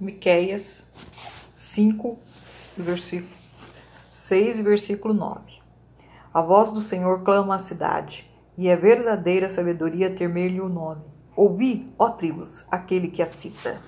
Miqueias 5, versículo 6 versículo 9. A voz do Senhor clama à cidade, e é verdadeira sabedoria temer-lhe o nome. Ouvi, ó tribos, aquele que a cita.